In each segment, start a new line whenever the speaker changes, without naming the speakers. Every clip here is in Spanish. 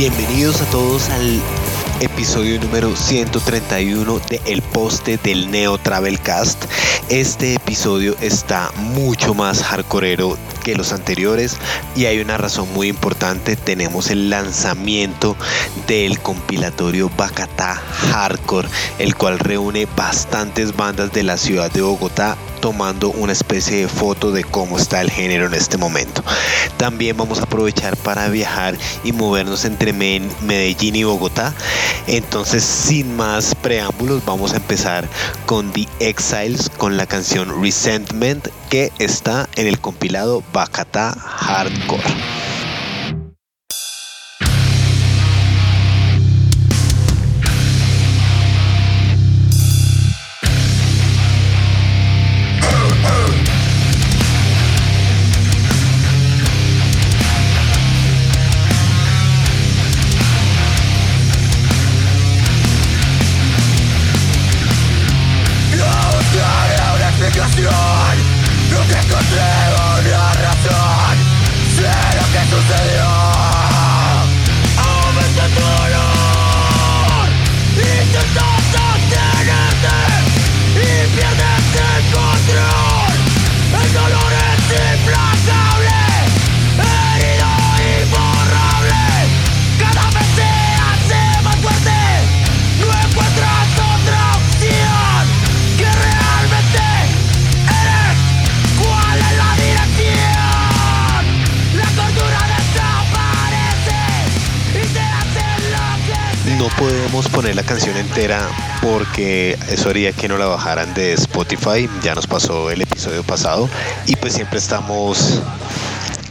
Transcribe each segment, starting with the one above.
Bienvenidos a todos al episodio número 131 de El Poste del Neo Travel Cast. Este episodio está mucho más hardcoreero que los anteriores y hay una razón muy importante. Tenemos el lanzamiento del compilatorio Bacatá Hardcore, el cual reúne bastantes bandas de la ciudad de Bogotá tomando una especie de foto de cómo está el género en este momento. También vamos a aprovechar para viajar y movernos entre Medellín y Bogotá. Entonces, sin más preámbulos, vamos a empezar con The Exiles con la canción Resentment que está en el compilado Bacata Hardcore. Poner la canción entera porque eso haría que no la bajaran de Spotify. Ya nos pasó el episodio pasado y pues siempre estamos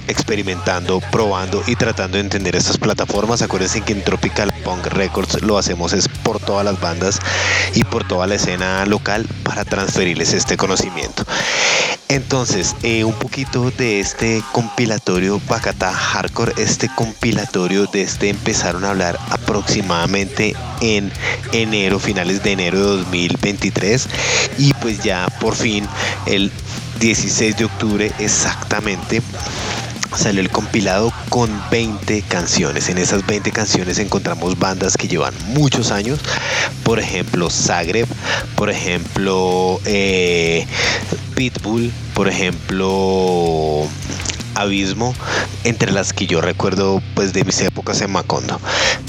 experimentando, probando y tratando de entender estas plataformas. Acuérdense que en Tropical Punk Records lo hacemos es por todas las bandas y por toda la escena local para transferirles este conocimiento. Entonces, eh, un poquito de este compilatorio Bacata Hardcore, este compilatorio de este empezaron a hablar aproximadamente en enero, finales de enero de 2023 y pues ya por fin el 16 de octubre exactamente salió el compilado con 20 canciones. En esas 20 canciones encontramos bandas que llevan muchos años, por ejemplo Zagreb, por ejemplo eh, Pitbull, por ejemplo Abismo, entre las que yo recuerdo pues de mis épocas en Macondo.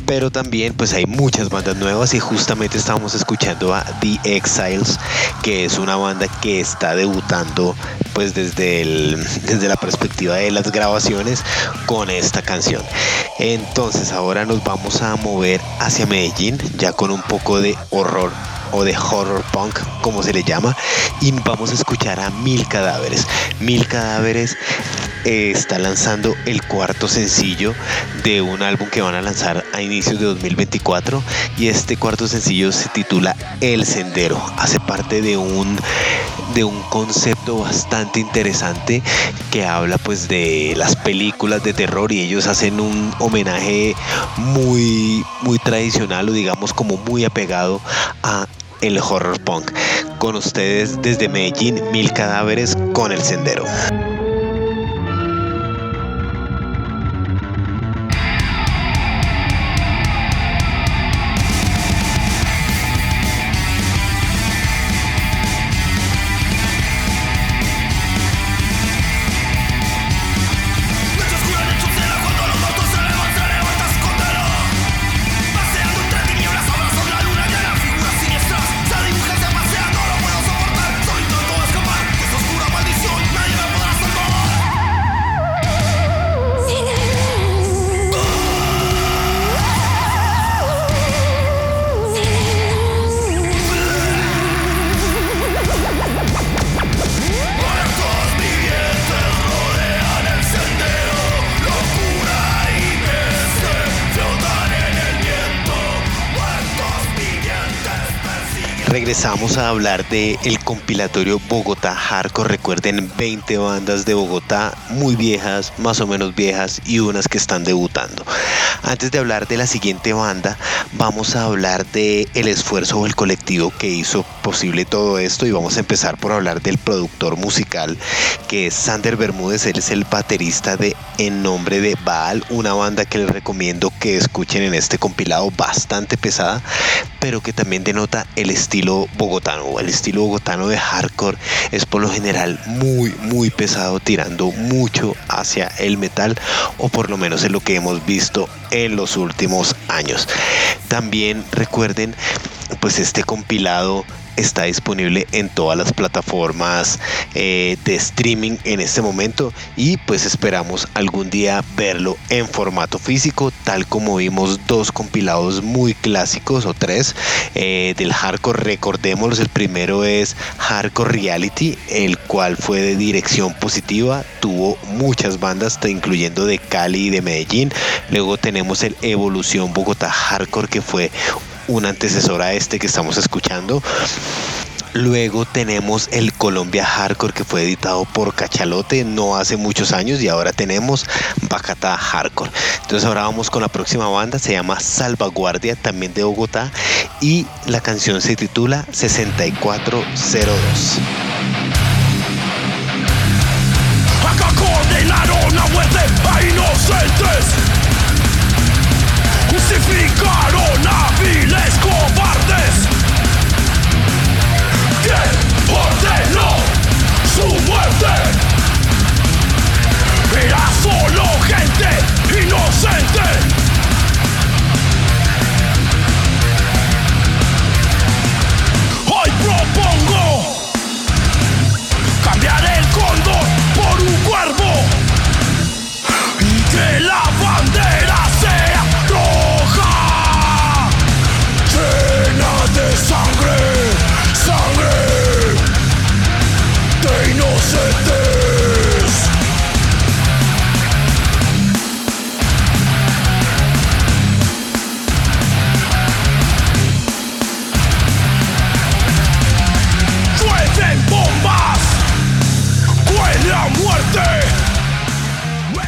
Pero también pues hay muchas bandas nuevas y justamente estamos escuchando a The Exiles, que es una banda que está debutando pues desde, desde la perspectiva de las grabaciones con esta canción. Entonces ahora nos vamos a mover hacia Medellín ya con un poco de horror o de horror punk, como se le llama, y vamos a escuchar a Mil Cadáveres. Mil Cadáveres eh, está lanzando el cuarto sencillo de un álbum que van a lanzar a inicios de 2024 y este cuarto sencillo se titula El Sendero. Hace parte de un de un concepto bastante interesante que habla pues de las películas de terror y ellos hacen un homenaje muy muy tradicional o digamos como muy apegado a el horror punk. Con ustedes desde Medellín, Mil Cadáveres con el Sendero. Regresamos a hablar de el compilatorio Bogotá Hardcore. Recuerden 20 bandas de Bogotá muy viejas, más o menos viejas y unas que están debutando. Antes de hablar de la siguiente banda, vamos a hablar de el esfuerzo o el colectivo que hizo posible todo esto y vamos a empezar por hablar del productor musical que es Sander Bermúdez, él es el baterista de En nombre de Baal, una banda que les recomiendo que escuchen en este compilado bastante pesada, pero que también denota el estilo bogotano. El estilo bogotano de hardcore es por lo general muy, muy pesado, tirando mucho hacia el metal, o por lo menos es lo que hemos visto en los últimos años. También recuerden, pues este compilado está disponible en todas las plataformas eh, de streaming en este momento y pues esperamos algún día verlo en formato físico tal como vimos dos compilados muy clásicos o tres eh, del hardcore. Recordémoslos el primero es hardcore reality el cual fue de dirección positiva tuvo muchas bandas incluyendo de Cali y de Medellín. Luego tenemos el evolución Bogotá hardcore que fue un antecesor a este que estamos escuchando. Luego tenemos el Colombia Hardcore que fue editado por Cachalote no hace muchos años y ahora tenemos Bacata Hardcore. Entonces ahora vamos con la próxima banda, se llama Salvaguardia, también de Bogotá y la canción se titula 6402.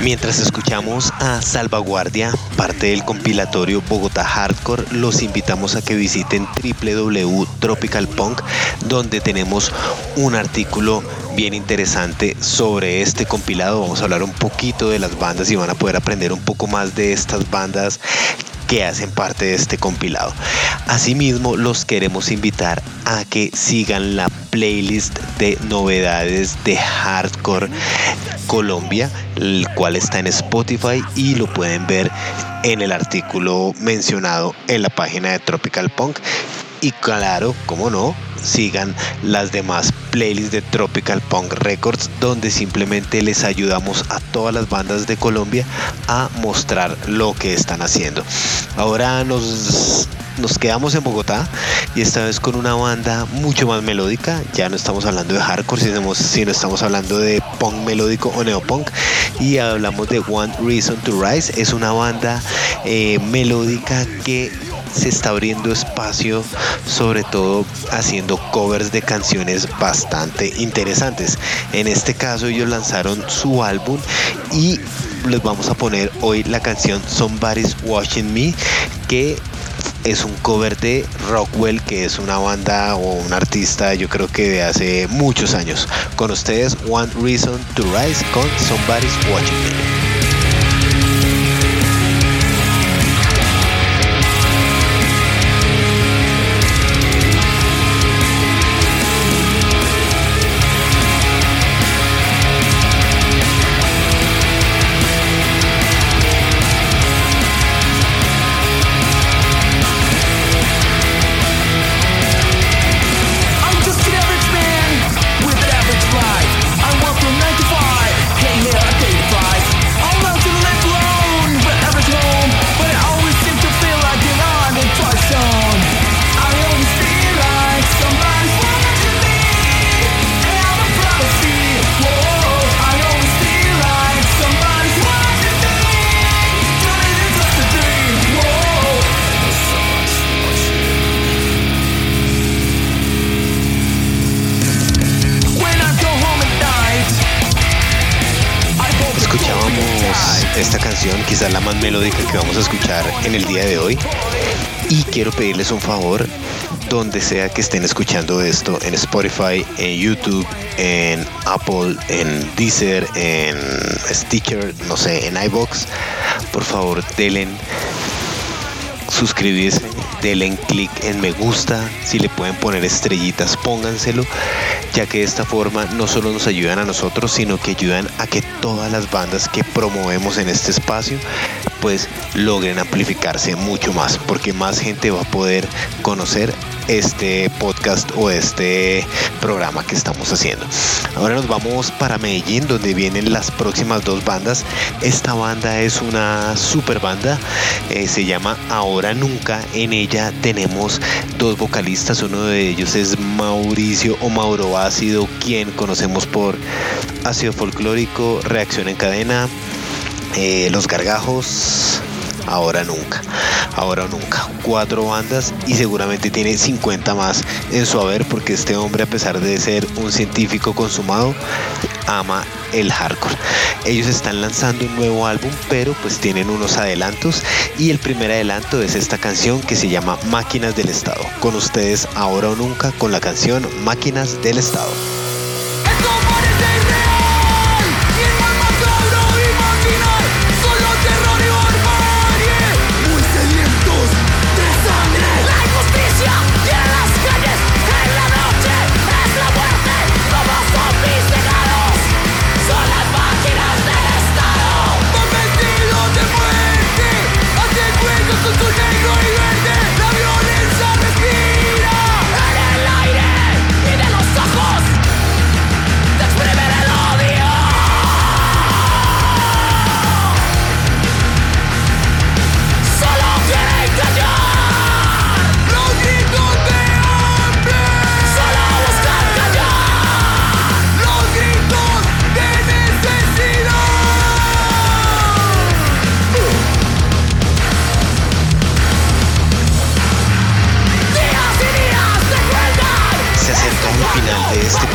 Mientras escuchamos a Salvaguardia, parte del compilatorio Bogotá Hardcore, los invitamos a que visiten www.tropicalpunk, donde tenemos un artículo bien interesante sobre este compilado. Vamos a hablar un poquito de las bandas y van a poder aprender un poco más de estas bandas que hacen parte de este compilado. Asimismo, los queremos invitar a que sigan la playlist de novedades de Hardcore Colombia, el cual está en Spotify y lo pueden ver en el artículo mencionado en la página de Tropical Punk. Y claro, como no, sigan las demás playlists de Tropical Punk Records donde simplemente les ayudamos a todas las bandas de Colombia a mostrar lo que están haciendo. Ahora nos nos quedamos en Bogotá y esta vez con una banda mucho más melódica. Ya no estamos hablando de hardcore, sino, estamos hablando de punk melódico o neopunk. Y hablamos de One Reason to Rise. Es una banda eh, melódica que se está abriendo espacio, sobre todo haciendo covers de canciones bastante interesantes. En este caso ellos lanzaron su álbum y les vamos a poner hoy la canción Somebody's Watching Me que es un cover de Rockwell, que es una banda o un artista, yo creo que de hace muchos años. Con ustedes, One Reason to Rise con Somebody's Watching Me. Esta canción, quizás la más melódica que vamos a escuchar en el día de hoy. Y quiero pedirles un favor, donde sea que estén escuchando esto, en Spotify, en YouTube, en Apple, en Deezer, en Stitcher, no sé, en iBox, por favor, denle suscribirse, denle clic en me gusta, si le pueden poner estrellitas, pónganselo, ya que de esta forma no solo nos ayudan a nosotros, sino que ayudan a que todas las bandas que promovemos en este espacio pues logren amplificarse mucho más, porque más gente va a poder conocer este podcast o este programa que estamos haciendo. Ahora nos vamos para Medellín, donde vienen las próximas dos bandas. Esta banda es una super banda, eh, se llama Ahora Nunca. En ella tenemos dos vocalistas, uno de ellos es Mauricio o Mauro Ácido, quien conocemos por ácido folclórico, reacción en cadena, eh, Los Gargajos, ahora nunca, ahora nunca. Cuatro bandas y seguramente tiene 50 más en su haber porque este hombre a pesar de ser un científico consumado, ama el hardcore. Ellos están lanzando un nuevo álbum, pero pues tienen unos adelantos y el primer adelanto es esta canción que se llama Máquinas del Estado. Con ustedes ahora o nunca con la canción Máquinas del Estado.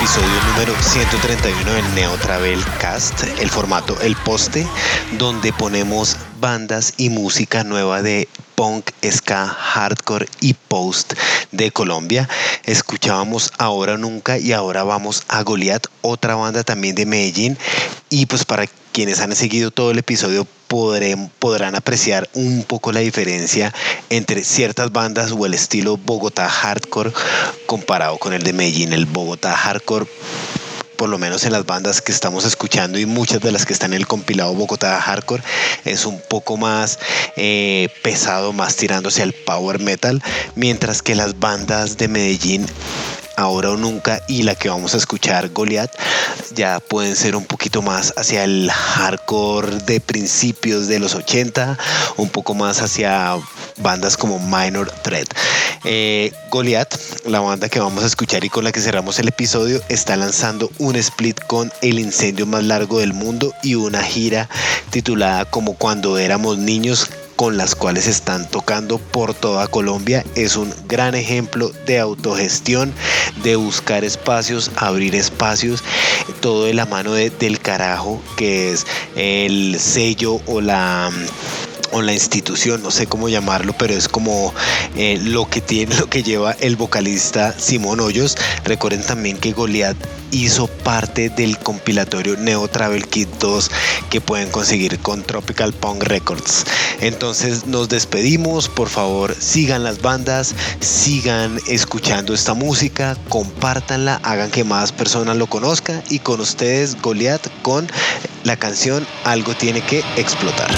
Episodio número 131 del Neo Travel Cast, el formato El Poste, donde ponemos bandas y música nueva de punk, ska, hardcore y post de Colombia. Escuchábamos Ahora Nunca y ahora vamos a Goliath, otra banda también de Medellín. Y pues para quienes han seguido todo el episodio podrán apreciar un poco la diferencia entre ciertas bandas o el estilo Bogotá hardcore comparado con el de Medellín. El Bogotá hardcore por lo menos en las bandas que estamos escuchando y muchas de las que están en el compilado Bogotá Hardcore, es un poco más eh, pesado, más tirándose al power metal, mientras que las bandas de Medellín Ahora o Nunca y la que vamos a escuchar, Goliath, ya pueden ser un poquito más hacia el hardcore de principios de los 80, un poco más hacia bandas como Minor Threat. Eh, Goliath, la banda que vamos a escuchar y con la que cerramos el episodio, está lanzando un split con El incendio más largo del mundo y una gira titulada Como cuando éramos niños con las cuales están tocando por toda Colombia. Es un gran ejemplo de autogestión, de buscar espacios, abrir espacios, todo de la mano del carajo, que es el sello o la o la institución, no sé cómo llamarlo, pero es como eh, lo que tiene, lo que lleva el vocalista Simón Hoyos. Recuerden también que Goliath hizo parte del compilatorio Neo Travel Kit 2 que pueden conseguir con Tropical Punk Records. Entonces nos despedimos, por favor sigan las bandas, sigan escuchando esta música, compártanla, hagan que más personas lo conozcan y con ustedes Goliath con la canción Algo tiene que explotar.